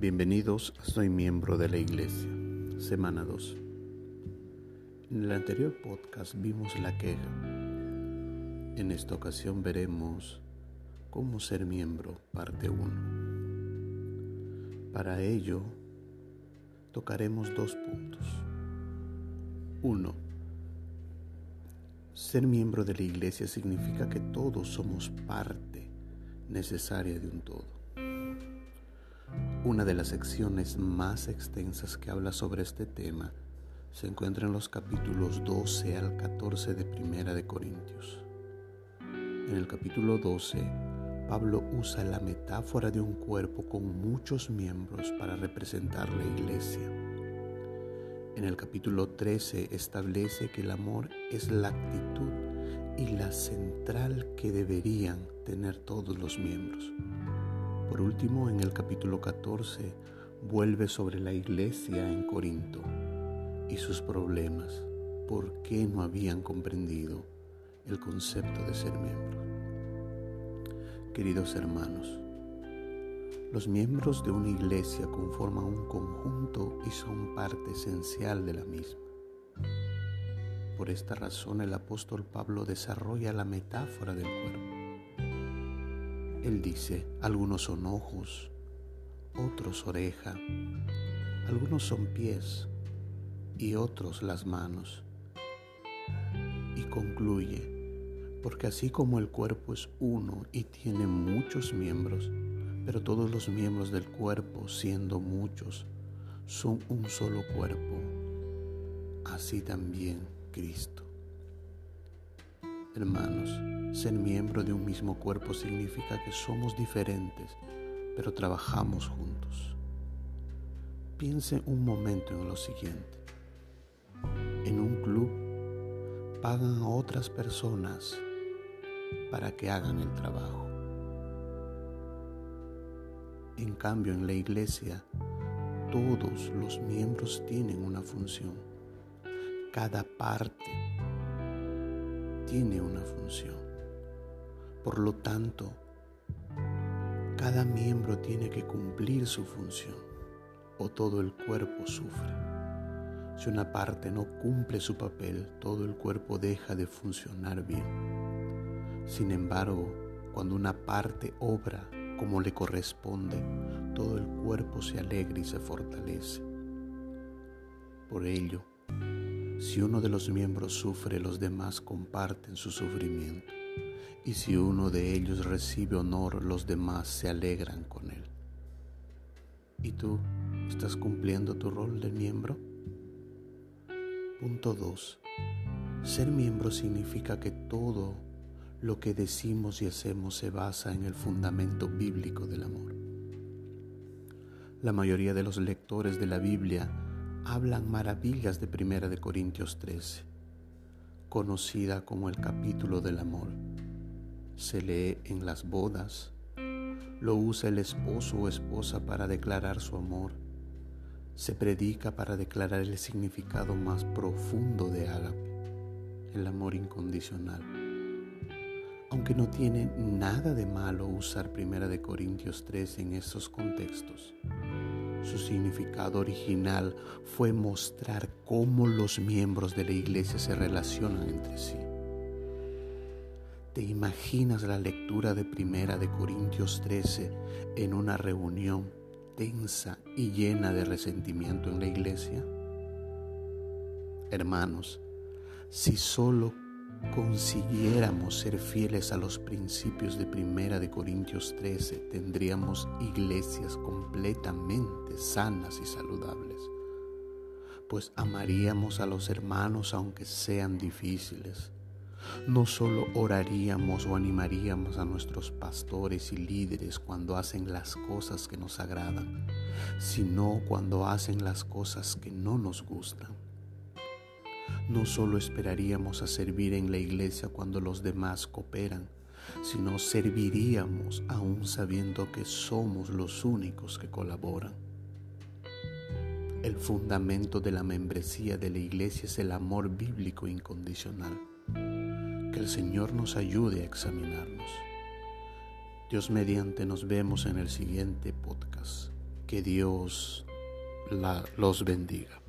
Bienvenidos Soy miembro de la iglesia, semana 2. En el anterior podcast vimos la queja. En esta ocasión veremos cómo ser miembro, parte 1. Para ello, tocaremos dos puntos. 1. Ser miembro de la iglesia significa que todos somos parte necesaria de un todo. Una de las secciones más extensas que habla sobre este tema se encuentra en los capítulos 12 al 14 de Primera de Corintios. En el capítulo 12, Pablo usa la metáfora de un cuerpo con muchos miembros para representar la iglesia. En el capítulo 13 establece que el amor es la actitud y la central que deberían tener todos los miembros. Por último, en el capítulo 14 vuelve sobre la iglesia en Corinto y sus problemas, por qué no habían comprendido el concepto de ser miembros. Queridos hermanos, los miembros de una iglesia conforman un conjunto y son parte esencial de la misma. Por esta razón el apóstol Pablo desarrolla la metáfora del cuerpo. Él dice, algunos son ojos, otros oreja, algunos son pies y otros las manos. Y concluye, porque así como el cuerpo es uno y tiene muchos miembros, pero todos los miembros del cuerpo, siendo muchos, son un solo cuerpo. Así también Cristo. Hermanos, ser miembro de un mismo cuerpo significa que somos diferentes, pero trabajamos juntos. Piense un momento en lo siguiente. En un club pagan a otras personas para que hagan el trabajo. En cambio, en la iglesia, todos los miembros tienen una función. Cada parte tiene una función. Por lo tanto, cada miembro tiene que cumplir su función o todo el cuerpo sufre. Si una parte no cumple su papel, todo el cuerpo deja de funcionar bien. Sin embargo, cuando una parte obra como le corresponde, todo el cuerpo se alegra y se fortalece. Por ello, si uno de los miembros sufre, los demás comparten su sufrimiento. Y si uno de ellos recibe honor, los demás se alegran con él. ¿Y tú estás cumpliendo tu rol de miembro? Punto 2. Ser miembro significa que todo lo que decimos y hacemos se basa en el fundamento bíblico del amor. La mayoría de los lectores de la Biblia hablan maravillas de Primera de Corintios 13, conocida como el capítulo del amor. Se lee en las bodas, lo usa el esposo o esposa para declarar su amor, se predica para declarar el significado más profundo de ágape, el amor incondicional aunque no tiene nada de malo usar Primera de Corintios 3 en estos contextos. Su significado original fue mostrar cómo los miembros de la iglesia se relacionan entre sí. ¿Te imaginas la lectura de Primera de Corintios 13 en una reunión tensa y llena de resentimiento en la iglesia? Hermanos, si solo consiguiéramos ser fieles a los principios de Primera de Corintios 13, tendríamos iglesias completamente sanas y saludables, pues amaríamos a los hermanos aunque sean difíciles. No solo oraríamos o animaríamos a nuestros pastores y líderes cuando hacen las cosas que nos agradan, sino cuando hacen las cosas que no nos gustan no solo esperaríamos a servir en la iglesia cuando los demás cooperan, sino serviríamos aún sabiendo que somos los únicos que colaboran. El fundamento de la membresía de la iglesia es el amor bíblico incondicional. El Señor nos ayude a examinarnos. Dios mediante nos vemos en el siguiente podcast. Que Dios los bendiga.